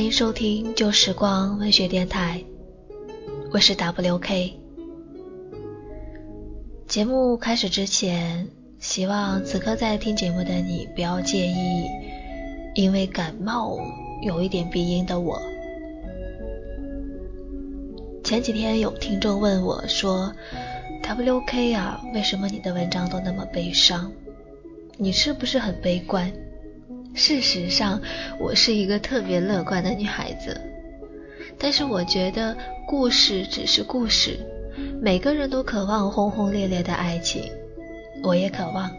欢迎收听旧时光文学电台，我是 WK。节目开始之前，希望此刻在听节目的你不要介意，因为感冒有一点鼻音的我。前几天有听众问我说：“WK 啊，为什么你的文章都那么悲伤？你是不是很悲观？”事实上，我是一个特别乐观的女孩子。但是我觉得故事只是故事，每个人都渴望轰轰烈烈的爱情，我也渴望，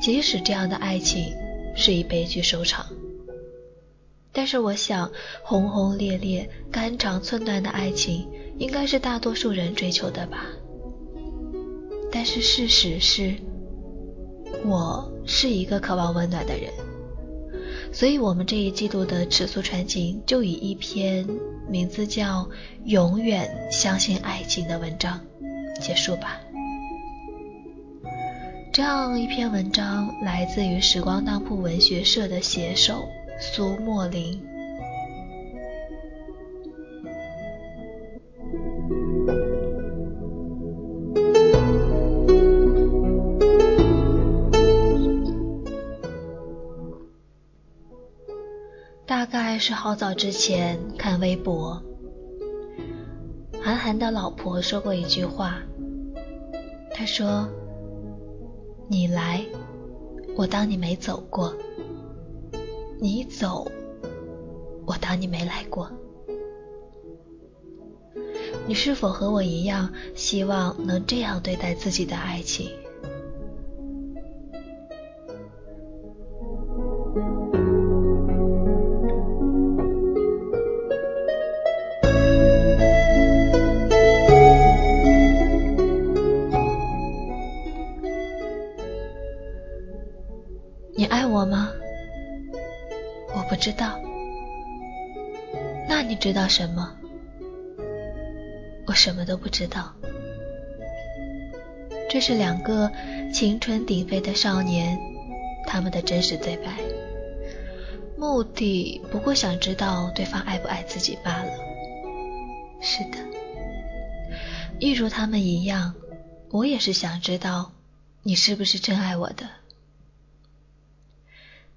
即使这样的爱情是以悲剧收场。但是我想，轰轰烈烈、肝肠寸断的爱情，应该是大多数人追求的吧。但是事实是，我是一个渴望温暖的人。所以，我们这一季度的尺素传情就以一篇名字叫《永远相信爱情》的文章结束吧。这样一篇文章来自于时光当铺文学社的写手苏墨林。大概是好早之前看微博，韩寒的老婆说过一句话，她说：“你来，我当你没走过；你走，我当你没来过。”你是否和我一样，希望能这样对待自己的爱情？知道什么？我什么都不知道。这是两个青春鼎沸的少年，他们的真实对白，目的不过想知道对方爱不爱自己罢了。是的，一如他们一样，我也是想知道你是不是真爱我的。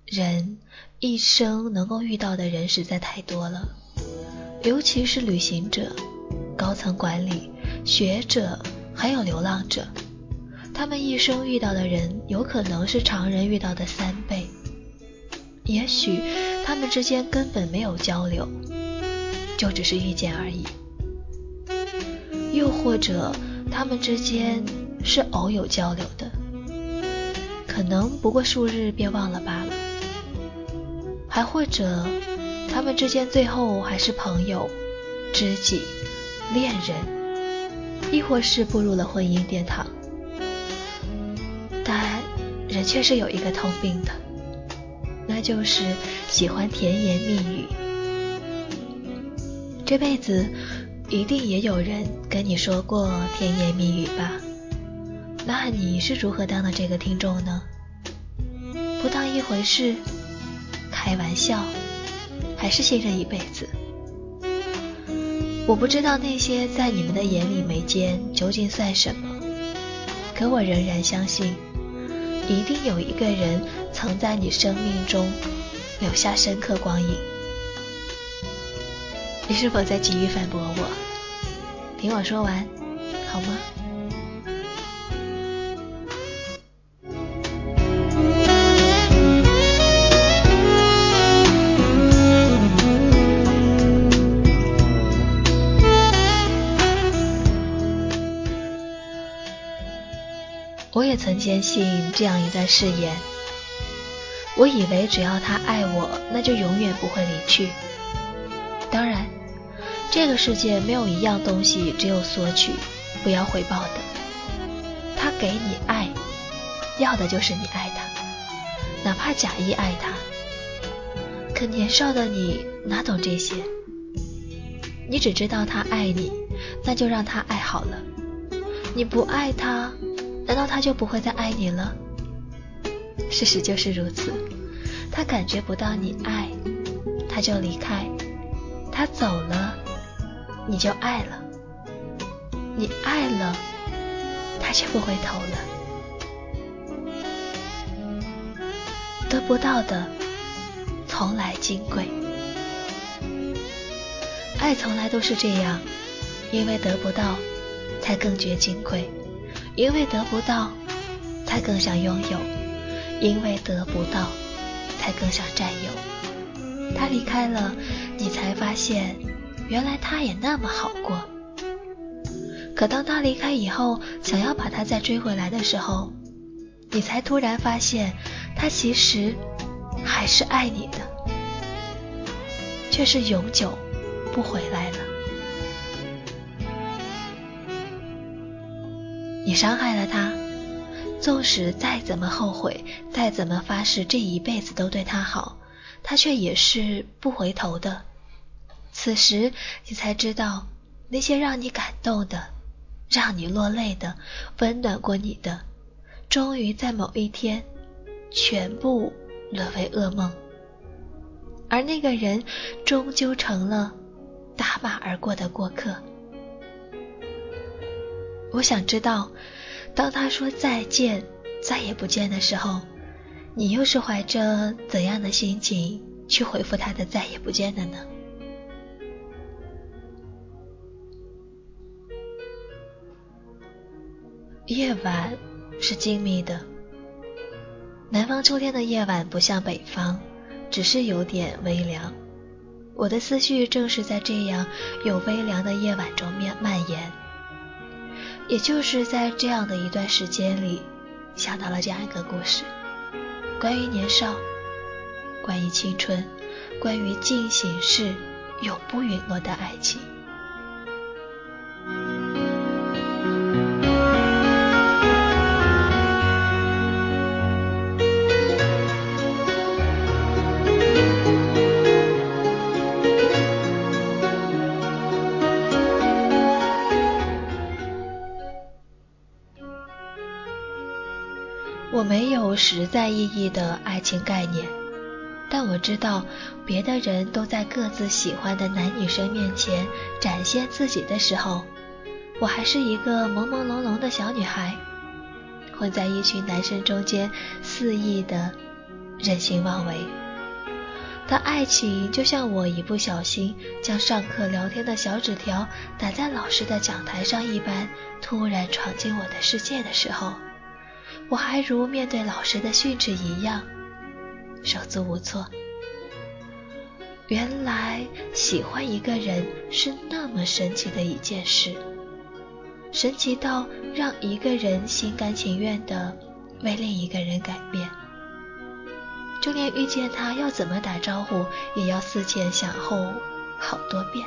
人一生能够遇到的人实在太多了，尤其是旅行者、高层管理、学者，还有流浪者，他们一生遇到的人有可能是常人遇到的三倍。也许他们之间根本没有交流，就只是遇见而已；又或者他们之间是偶有交流的，可能不过数日便忘了罢了。还或者，他们之间最后还是朋友、知己、恋人，亦或是步入了婚姻殿堂。但人却是有一个通病的，那就是喜欢甜言蜜语。这辈子一定也有人跟你说过甜言蜜语吧？那你是如何当的这个听众呢？不当一回事？开玩笑，还是信任一辈子？我不知道那些在你们的眼里眉间究竟算什么，可我仍然相信，一定有一个人曾在你生命中留下深刻光影。你是否在急于反驳我？听我说完，好吗？曾坚信这样一段誓言。我以为只要他爱我，那就永远不会离去。当然，这个世界没有一样东西只有索取，不要回报的。他给你爱，要的就是你爱他，哪怕假意爱他。可年少的你哪懂这些？你只知道他爱你，那就让他爱好了。你不爱他。难道他就不会再爱你了？事实就是如此，他感觉不到你爱，他就离开，他走了，你就爱了；你爱了，他却不回头了。得不到的，从来金贵。爱从来都是这样，因为得不到，才更觉金贵；因为得不到，才更想拥有；因为得不到，才更想占有。他离开了，你才发现，原来他也那么好过。可当他离开以后，想要把他再追回来的时候，你才突然发现，他其实还是爱你的，却是永久。不回来了。你伤害了他，纵使再怎么后悔，再怎么发誓这一辈子都对他好，他却也是不回头的。此时你才知道，那些让你感动的、让你落泪的、温暖过你的，终于在某一天，全部沦为噩梦。而那个人，终究成了。打马而过的过客，我想知道，当他说再见，再也不见的时候，你又是怀着怎样的心情去回复他的再也不见的呢？夜晚是静谧的，南方秋天的夜晚不像北方，只是有点微凉。我的思绪正是在这样有微凉的夜晚中面蔓延，也就是在这样的一段时间里，想到了这样一个故事，关于年少，关于青春，关于进行式永不陨落的爱情。我没有实在意义的爱情概念，但我知道，别的人都在各自喜欢的男女生面前展现自己的时候，我还是一个朦朦胧胧的小女孩，混在一群男生中间肆意的任性妄为。但爱情就像我一不小心将上课聊天的小纸条打在老师的讲台上一般，突然闯进我的世界的时候。我还如面对老师的训斥一样手足无措。原来喜欢一个人是那么神奇的一件事，神奇到让一个人心甘情愿的为另一个人改变，就连遇见他要怎么打招呼，也要思前想后好多遍。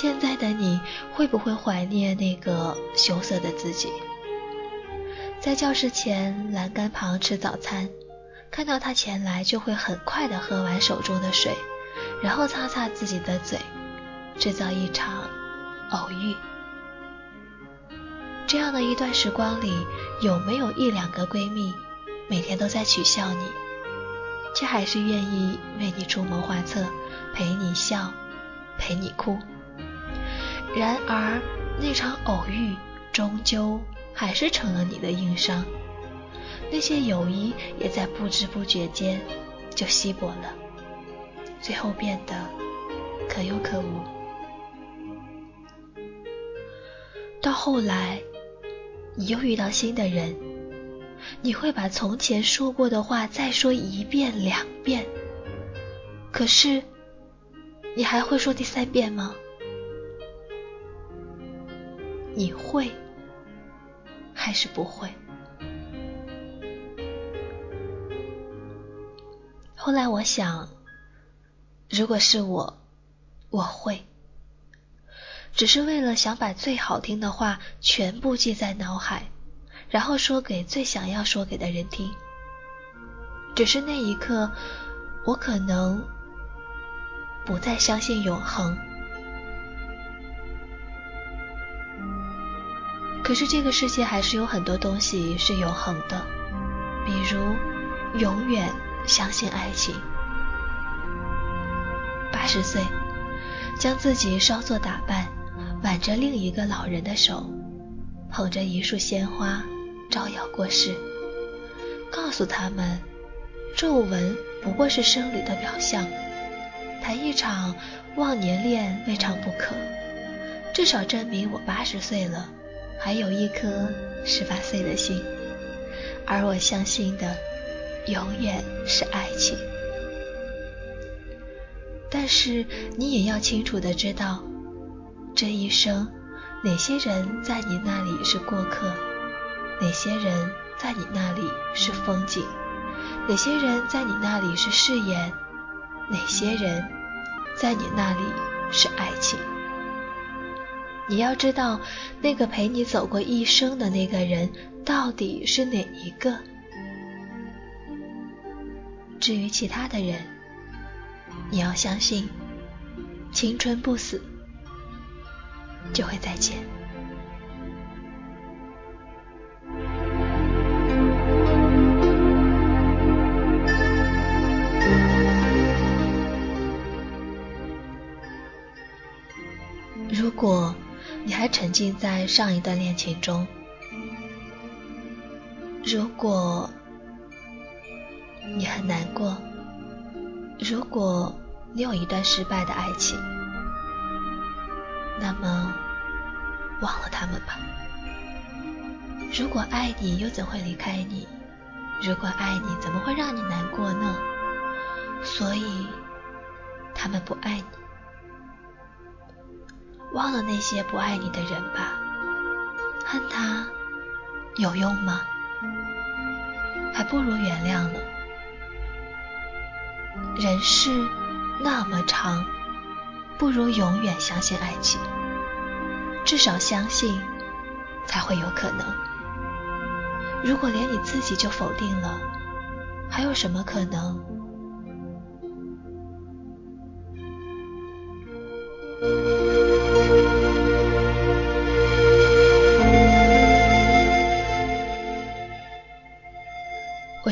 现在的你会不会怀念那个羞涩的自己？在教室前栏杆旁吃早餐，看到他前来就会很快的喝完手中的水，然后擦擦自己的嘴，制造一场偶遇。这样的一段时光里，有没有一两个闺蜜每天都在取笑你，却还是愿意为你出谋划策，陪你笑，陪你哭？然而，那场偶遇终究还是成了你的硬伤，那些友谊也在不知不觉间就稀薄了，最后变得可有可无。到后来，你又遇到新的人，你会把从前说过的话再说一遍两遍，可是，你还会说第三遍吗？你会还是不会？后来我想，如果是我，我会，只是为了想把最好听的话全部记在脑海，然后说给最想要说给的人听。只是那一刻，我可能不再相信永恒。可是这个世界还是有很多东西是永恒的，比如永远相信爱情。八十岁，将自己稍作打扮，挽着另一个老人的手，捧着一束鲜花，招摇过市，告诉他们，皱纹不过是生理的表象，谈一场忘年恋未尝不可，至少证明我八十岁了，还有一颗十八岁的心，而我相信的，永远是爱情。但是你也要清楚的知道，这一生哪些人在你那里是过客，哪些人在你那里是风景，哪些人在你那里是誓言，哪些人在你那里是爱情。你要知道，那个陪你走过一生的那个人到底是哪一个。至于其他的人，你要相信，青春不死，就会再见。沉浸在上一段恋情中，如果你很难过。如果你有一段失败的爱情，那么忘了他们吧。如果爱你，又怎会离开你？如果爱你，怎么会让你难过呢？所以，他们不爱你。忘了那些不爱你的人吧。恨他有用吗？还不如原谅呢。人世那么长，不如永远相信爱情。至少相信，才会有可能。如果连你自己就否定了，还有什么可能？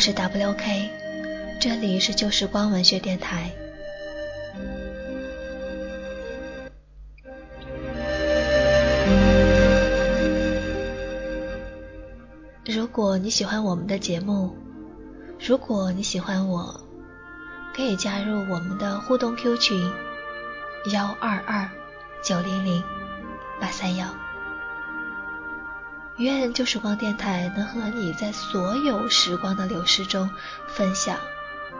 是 WK。这里是旧时光文学电台。如果你喜欢我们的节目，如果你喜欢我，可以加入我们的互动 Q 群：幺二二九零零八三幺。愿旧时光电台能和你在所有时光的流逝中分享。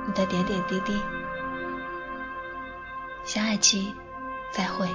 你的点点滴滴，下一期再会。